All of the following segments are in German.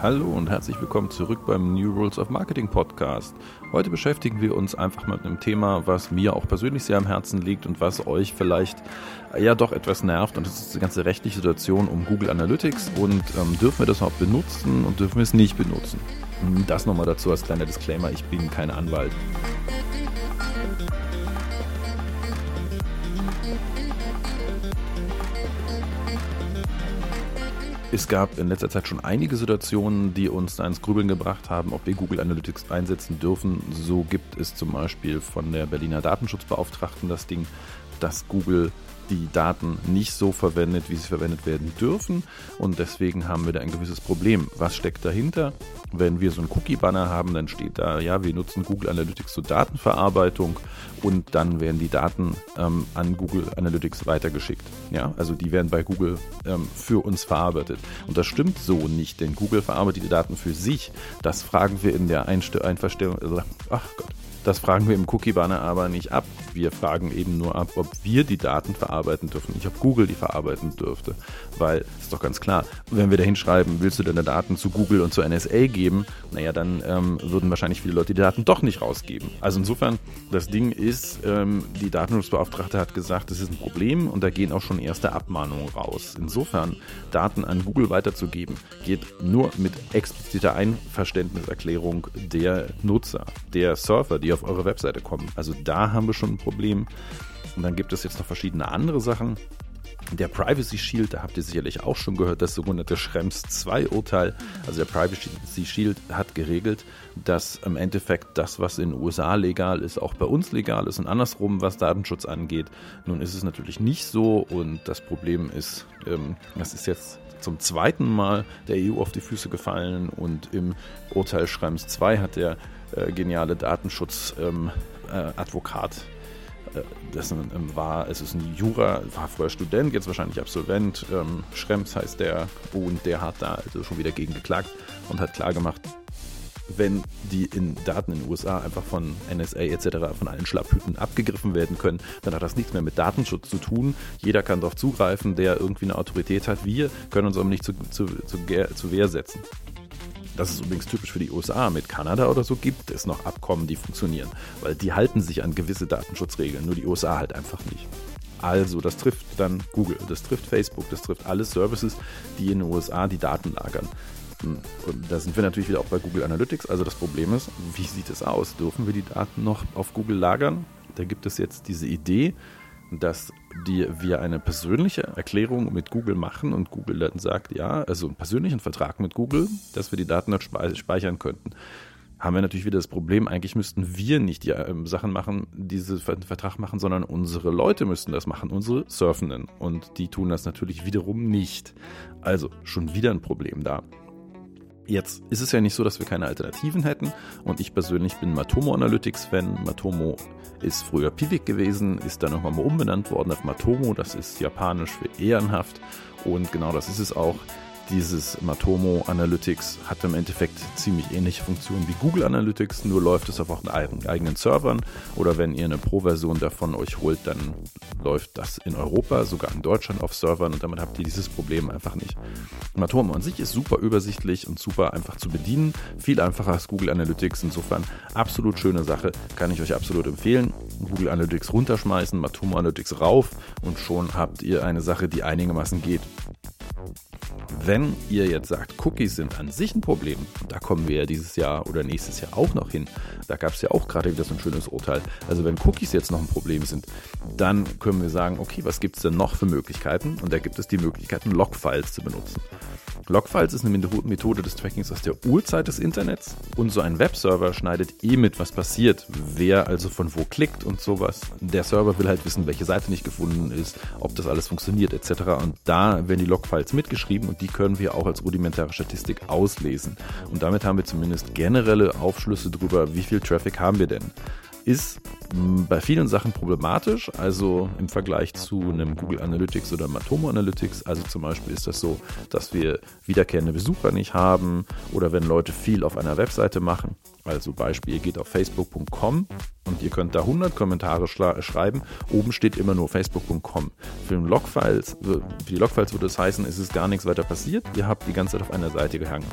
Hallo und herzlich willkommen zurück beim New Rules of Marketing Podcast. Heute beschäftigen wir uns einfach mit einem Thema, was mir auch persönlich sehr am Herzen liegt und was euch vielleicht ja doch etwas nervt. Und das ist die ganze rechtliche Situation um Google Analytics. Und ähm, dürfen wir das überhaupt benutzen und dürfen wir es nicht benutzen? Das nochmal dazu als kleiner Disclaimer. Ich bin kein Anwalt. Es gab in letzter Zeit schon einige Situationen, die uns da ins Grübeln gebracht haben, ob wir Google Analytics einsetzen dürfen. So gibt es zum Beispiel von der Berliner Datenschutzbeauftragten das Ding, dass Google die Daten nicht so verwendet, wie sie verwendet werden dürfen. Und deswegen haben wir da ein gewisses Problem. Was steckt dahinter? Wenn wir so einen Cookie-Banner haben, dann steht da, ja, wir nutzen Google Analytics zur Datenverarbeitung und dann werden die Daten ähm, an Google Analytics weitergeschickt. Ja, also die werden bei Google ähm, für uns verarbeitet. Und das stimmt so nicht, denn Google verarbeitet die Daten für sich. Das fragen wir in der Einst Einverstellung. Also, ach Gott. Das fragen wir im Cookie-Banner aber nicht ab. Wir fragen eben nur ab, ob wir die Daten verarbeiten dürfen, nicht ob Google die verarbeiten dürfte. Weil, ist doch ganz klar, wenn wir da hinschreiben, willst du deine Daten zu Google und zur NSA geben, naja, dann ähm, würden wahrscheinlich viele Leute die Daten doch nicht rausgeben. Also insofern, das Ding ist, ähm, die Datenschutzbeauftragte hat gesagt, das ist ein Problem und da gehen auch schon erste Abmahnungen raus. Insofern, Daten an Google weiterzugeben, geht nur mit expliziter Einverständniserklärung der Nutzer, der Surfer, die auf auf eure Webseite kommen. Also da haben wir schon ein Problem. Und dann gibt es jetzt noch verschiedene andere Sachen. Der Privacy Shield, da habt ihr sicherlich auch schon gehört, das sogenannte Schrems 2 Urteil. Also der Privacy Shield hat geregelt, dass im Endeffekt das, was in den USA legal ist, auch bei uns legal ist und andersrum, was Datenschutz angeht. Nun ist es natürlich nicht so und das Problem ist, ähm, das ist jetzt zum zweiten Mal der EU auf die Füße gefallen und im Urteil Schrems 2 hat der äh, geniale Datenschutz-Advokat. Ähm, äh, dessen ähm, war, es ist ein Jura, war vorher Student, jetzt wahrscheinlich Absolvent. Ähm, Schrems heißt der und der hat da also schon wieder gegen geklagt und hat klargemacht, wenn die in Daten in den USA einfach von NSA etc., von allen Schlapphüten abgegriffen werden können, dann hat das nichts mehr mit Datenschutz zu tun. Jeder kann darauf zugreifen, der irgendwie eine Autorität hat. Wir können uns aber nicht zu, zu, zu, zu Wehr setzen. Das ist übrigens typisch für die USA. Mit Kanada oder so gibt es noch Abkommen, die funktionieren, weil die halten sich an gewisse Datenschutzregeln, nur die USA halt einfach nicht. Also, das trifft dann Google, das trifft Facebook, das trifft alle Services, die in den USA die Daten lagern. Hm, und da sind wir natürlich wieder auch bei Google Analytics. Also das Problem ist, wie sieht es aus? Dürfen wir die Daten noch auf Google lagern? Da gibt es jetzt diese Idee, dass die, wir eine persönliche Erklärung mit Google machen und Google dann sagt, ja, also einen persönlichen Vertrag mit Google, dass wir die Daten dort speichern könnten. Haben wir natürlich wieder das Problem, eigentlich müssten wir nicht die äh, Sachen machen, diese Vertrag machen, sondern unsere Leute müssten das machen, unsere Surfenden. Und die tun das natürlich wiederum nicht. Also schon wieder ein Problem da. Jetzt ist es ja nicht so, dass wir keine Alternativen hätten. Und ich persönlich bin Matomo Analytics-Fan. Matomo ist früher Pivik gewesen, ist dann nochmal umbenannt worden auf Matomo. Das ist japanisch für ehrenhaft. Und genau das ist es auch. Dieses Matomo Analytics hat im Endeffekt ziemlich ähnliche Funktionen wie Google Analytics, nur läuft es auf auch eigenen Servern oder wenn ihr eine Pro-Version davon euch holt, dann läuft das in Europa, sogar in Deutschland auf Servern und damit habt ihr dieses Problem einfach nicht. Matomo an sich ist super übersichtlich und super einfach zu bedienen, viel einfacher als Google Analytics, insofern absolut schöne Sache, kann ich euch absolut empfehlen. Google Analytics runterschmeißen, Matomo Analytics rauf und schon habt ihr eine Sache, die einigermaßen geht. Wenn ihr jetzt sagt, Cookies sind an sich ein Problem, da kommen wir ja dieses Jahr oder nächstes Jahr auch noch hin, da gab es ja auch gerade wieder so ein schönes Urteil. Also wenn Cookies jetzt noch ein Problem sind, dann können wir sagen, okay, was gibt es denn noch für Möglichkeiten? Und da gibt es die Möglichkeiten, Logfiles zu benutzen. Logfiles ist eine Methode des Trackings aus der Urzeit des Internets und so ein Webserver schneidet eh mit, was passiert, wer also von wo klickt und sowas. Der Server will halt wissen, welche Seite nicht gefunden ist, ob das alles funktioniert etc. Und da werden die Logfiles mitgeschrieben und die können wir auch als rudimentäre Statistik auslesen. Und damit haben wir zumindest generelle Aufschlüsse darüber, wie viel Traffic haben wir denn ist bei vielen Sachen problematisch, also im Vergleich zu einem Google Analytics oder Matomo Analytics. Also zum Beispiel ist das so, dass wir wiederkehrende Besucher nicht haben oder wenn Leute viel auf einer Webseite machen. Also Beispiel, ihr geht auf facebook.com und ihr könnt da 100 Kommentare schreiben. Oben steht immer nur facebook.com. Für, Logfiles, für die Logfiles würde es heißen, es ist gar nichts weiter passiert. Ihr habt die ganze Zeit auf einer Seite gehangen.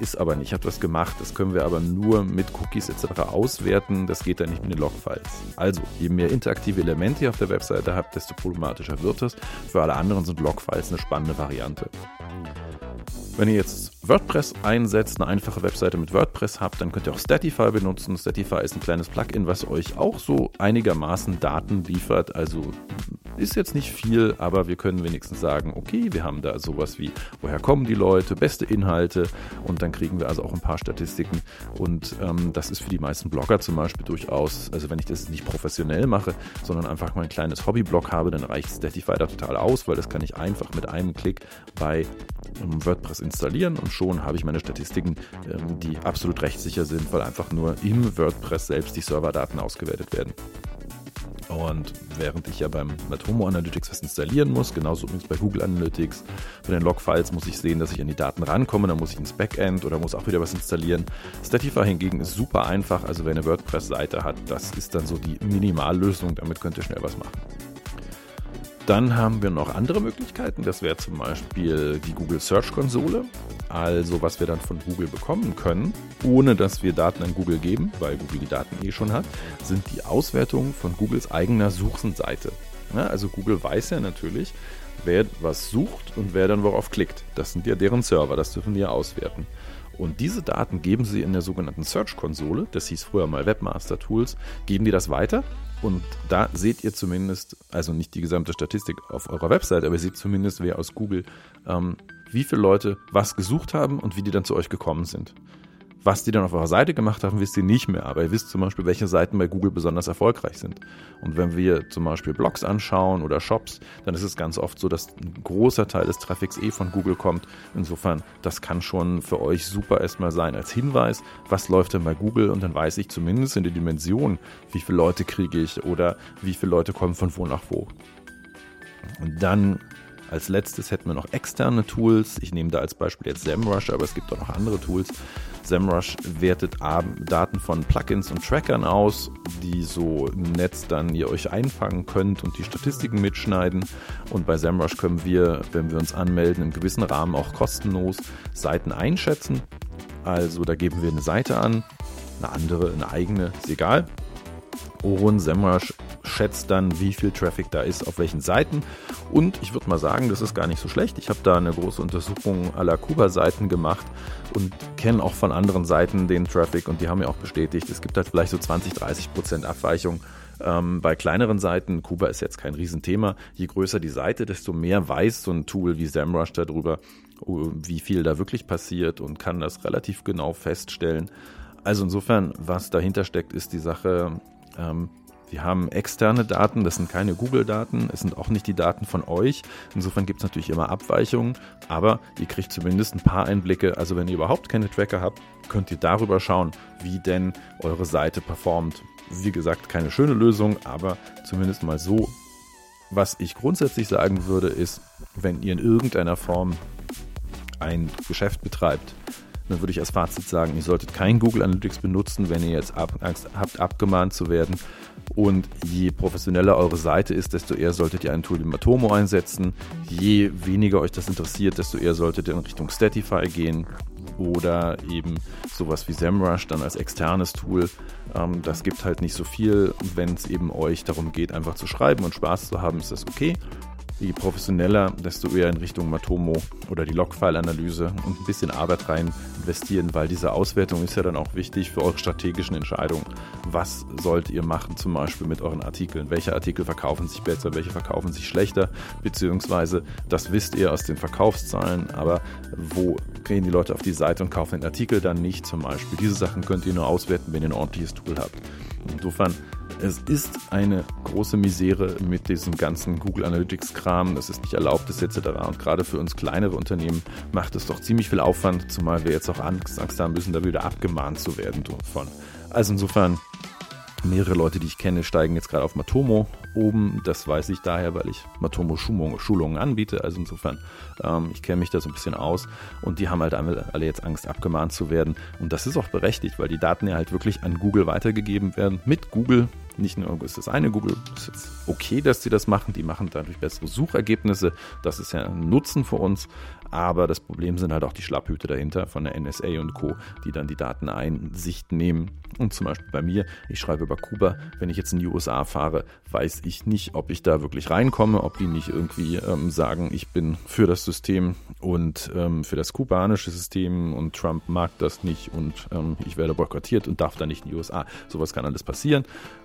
Ist aber nicht. Ich habe das gemacht. Das können wir aber nur mit Cookies etc. auswerten. Das geht dann nicht mit den Logfiles. Also, je mehr interaktive Elemente ihr auf der Webseite habt, desto problematischer wird es. Für alle anderen sind Logfiles eine spannende Variante. Wenn ihr jetzt WordPress einsetzt, eine einfache Webseite mit WordPress habt, dann könnt ihr auch Statify benutzen. Statify ist ein kleines Plugin, was euch auch so einigermaßen Daten liefert. Also ist jetzt nicht viel, aber wir können wenigstens sagen, okay, wir haben da sowas wie, woher kommen die Leute, beste Inhalte und dann kriegen wir also auch ein paar Statistiken. Und ähm, das ist für die meisten Blogger zum Beispiel durchaus, also wenn ich das nicht professionell mache, sondern einfach mal ein kleines Hobbyblog habe, dann reicht Statify da total aus, weil das kann ich einfach mit einem Klick bei ähm, WordPress installieren und schon habe ich meine Statistiken, ähm, die absolut rechtssicher sind, weil einfach nur im WordPress selbst die Serverdaten ausgewertet werden. Und während ich ja beim Matomo Analytics was installieren muss, genauso übrigens bei Google Analytics, bei den Logfiles muss ich sehen, dass ich an die Daten rankomme, dann muss ich ins Backend oder muss auch wieder was installieren. Statify hingegen ist super einfach, also wer eine WordPress-Seite hat, das ist dann so die Minimallösung, damit könnt ihr schnell was machen. Dann haben wir noch andere Möglichkeiten. Das wäre zum Beispiel die Google Search Konsole. Also was wir dann von Google bekommen können, ohne dass wir Daten an Google geben, weil Google die Daten eh schon hat, sind die Auswertungen von Googles eigener Suchenseite. Ja, also Google weiß ja natürlich, wer was sucht und wer dann worauf klickt. Das sind ja deren Server, das dürfen die ja auswerten. Und diese Daten geben sie in der sogenannten Search-Konsole, das hieß früher mal Webmaster Tools, geben die das weiter. Und da seht ihr zumindest, also nicht die gesamte Statistik auf eurer Website, aber ihr seht zumindest, wer aus Google, ähm, wie viele Leute was gesucht haben und wie die dann zu euch gekommen sind. Was die dann auf eurer Seite gemacht haben, wisst ihr nicht mehr. Aber ihr wisst zum Beispiel, welche Seiten bei Google besonders erfolgreich sind. Und wenn wir zum Beispiel Blogs anschauen oder Shops, dann ist es ganz oft so, dass ein großer Teil des Traffics eh von Google kommt. Insofern, das kann schon für euch super erstmal sein als Hinweis, was läuft denn bei Google und dann weiß ich zumindest in der Dimension, wie viele Leute kriege ich oder wie viele Leute kommen von wo nach wo. Und dann als letztes hätten wir noch externe Tools. Ich nehme da als Beispiel jetzt SEMrush, aber es gibt auch noch andere Tools. SEMrush wertet Daten von Plugins und Trackern aus, die so im Netz dann ihr euch einfangen könnt und die Statistiken mitschneiden. Und bei SEMrush können wir, wenn wir uns anmelden, im gewissen Rahmen auch kostenlos Seiten einschätzen. Also da geben wir eine Seite an, eine andere, eine eigene, ist egal. Und SEMrush schätzt dann, wie viel Traffic da ist, auf welchen Seiten. Und ich würde mal sagen, das ist gar nicht so schlecht. Ich habe da eine große Untersuchung aller Kuba-Seiten gemacht und kenne auch von anderen Seiten den Traffic und die haben mir auch bestätigt, es gibt halt vielleicht so 20, 30 Prozent Abweichung. Ähm, bei kleineren Seiten, Kuba ist jetzt kein Riesenthema, je größer die Seite, desto mehr weiß so ein Tool wie SEMrush darüber, oh, wie viel da wirklich passiert und kann das relativ genau feststellen. Also insofern, was dahinter steckt, ist die Sache, ähm, wir haben externe Daten, das sind keine Google-Daten, es sind auch nicht die Daten von euch. Insofern gibt es natürlich immer Abweichungen, aber ihr kriegt zumindest ein paar Einblicke. Also wenn ihr überhaupt keine Tracker habt, könnt ihr darüber schauen, wie denn eure Seite performt. Wie gesagt, keine schöne Lösung, aber zumindest mal so. Was ich grundsätzlich sagen würde, ist, wenn ihr in irgendeiner Form ein Geschäft betreibt, dann würde ich als Fazit sagen, ihr solltet kein Google Analytics benutzen, wenn ihr jetzt Angst habt, abgemahnt zu werden. Und je professioneller eure Seite ist, desto eher solltet ihr ein Tool wie Matomo einsetzen. Je weniger euch das interessiert, desto eher solltet ihr in Richtung Statify gehen oder eben sowas wie SEMrush dann als externes Tool. Ähm, das gibt halt nicht so viel. Wenn es eben euch darum geht, einfach zu schreiben und Spaß zu haben, ist das okay. Je professioneller, desto eher in Richtung Matomo oder die Logfile-Analyse und ein bisschen Arbeit rein investieren, weil diese Auswertung ist ja dann auch wichtig für eure strategischen Entscheidungen. Was sollt ihr machen, zum Beispiel mit euren Artikeln? Welche Artikel verkaufen sich besser, welche verkaufen sich schlechter? Beziehungsweise, das wisst ihr aus den Verkaufszahlen, aber wo gehen die Leute auf die Seite und kaufen den Artikel dann nicht zum Beispiel? Diese Sachen könnt ihr nur auswerten, wenn ihr ein ordentliches Tool habt. Insofern es ist eine große Misere mit diesem ganzen Google Analytics-Kram, das ist nicht erlaubt ist etc. Und gerade für uns kleinere Unternehmen macht es doch ziemlich viel Aufwand, zumal wir jetzt auch Angst, Angst haben müssen, da wieder abgemahnt zu werden davon. Also insofern, mehrere Leute, die ich kenne, steigen jetzt gerade auf Matomo oben. Das weiß ich daher, weil ich Matomo Schulungen anbiete. Also insofern, ähm, ich kenne mich da so ein bisschen aus. Und die haben halt alle jetzt Angst, abgemahnt zu werden. Und das ist auch berechtigt, weil die Daten ja halt wirklich an Google weitergegeben werden. Mit Google nicht nur ist das eine, Google ist jetzt okay, dass sie das machen, die machen dadurch bessere Suchergebnisse, das ist ja ein Nutzen für uns, aber das Problem sind halt auch die Schlapphüte dahinter von der NSA und Co., die dann die Dateneinsicht nehmen. Und zum Beispiel bei mir, ich schreibe über Kuba, wenn ich jetzt in die USA fahre, weiß ich nicht, ob ich da wirklich reinkomme, ob die nicht irgendwie ähm, sagen, ich bin für das System und ähm, für das kubanische System und Trump mag das nicht und ähm, ich werde boykottiert und darf da nicht in die USA. Sowas kann alles passieren.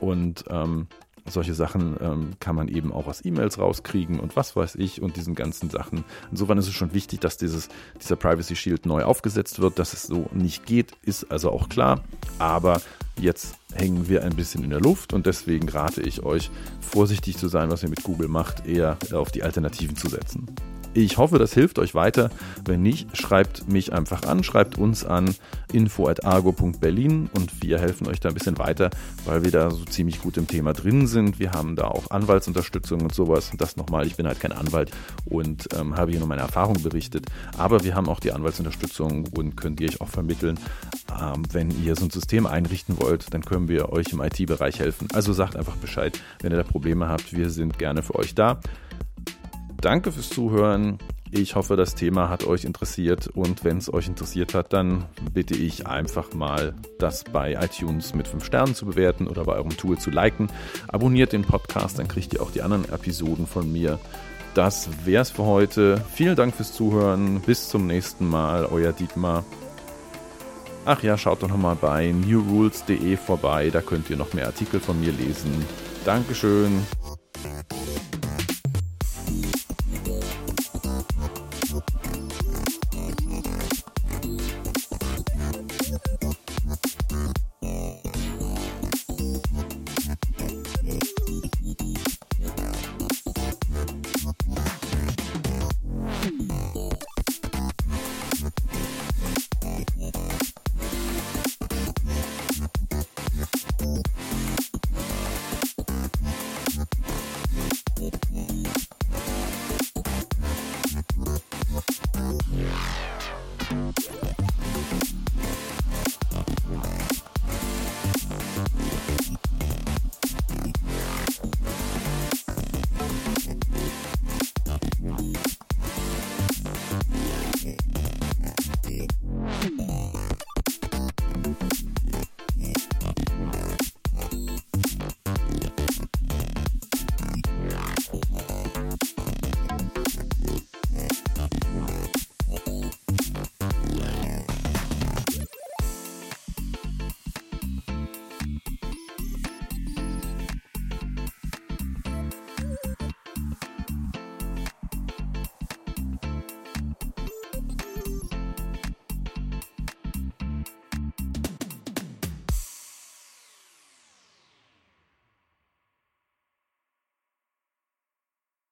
Und ähm, solche Sachen ähm, kann man eben auch aus E-Mails rauskriegen und was weiß ich und diesen ganzen Sachen. Insofern ist es schon wichtig, dass dieses, dieser Privacy Shield neu aufgesetzt wird. Dass es so nicht geht, ist also auch klar. Aber jetzt hängen wir ein bisschen in der Luft und deswegen rate ich euch, vorsichtig zu sein, was ihr mit Google macht, eher auf die Alternativen zu setzen. Ich hoffe, das hilft euch weiter. Wenn nicht, schreibt mich einfach an, schreibt uns an info.argo.berlin und wir helfen euch da ein bisschen weiter, weil wir da so ziemlich gut im Thema drin sind. Wir haben da auch Anwaltsunterstützung und sowas. Und das nochmal, ich bin halt kein Anwalt und ähm, habe hier nur meine Erfahrung berichtet. Aber wir haben auch die Anwaltsunterstützung und können die euch auch vermitteln. Ähm, wenn ihr so ein System einrichten wollt, dann können wir euch im IT-Bereich helfen. Also sagt einfach Bescheid, wenn ihr da Probleme habt. Wir sind gerne für euch da. Danke fürs Zuhören. Ich hoffe, das Thema hat euch interessiert und wenn es euch interessiert hat, dann bitte ich einfach mal, das bei iTunes mit 5 Sternen zu bewerten oder bei eurem Tool zu liken. Abonniert den Podcast, dann kriegt ihr auch die anderen Episoden von mir. Das wär's für heute. Vielen Dank fürs Zuhören. Bis zum nächsten Mal. Euer Dietmar. Ach ja, schaut doch nochmal bei newrules.de vorbei. Da könnt ihr noch mehr Artikel von mir lesen. Dankeschön.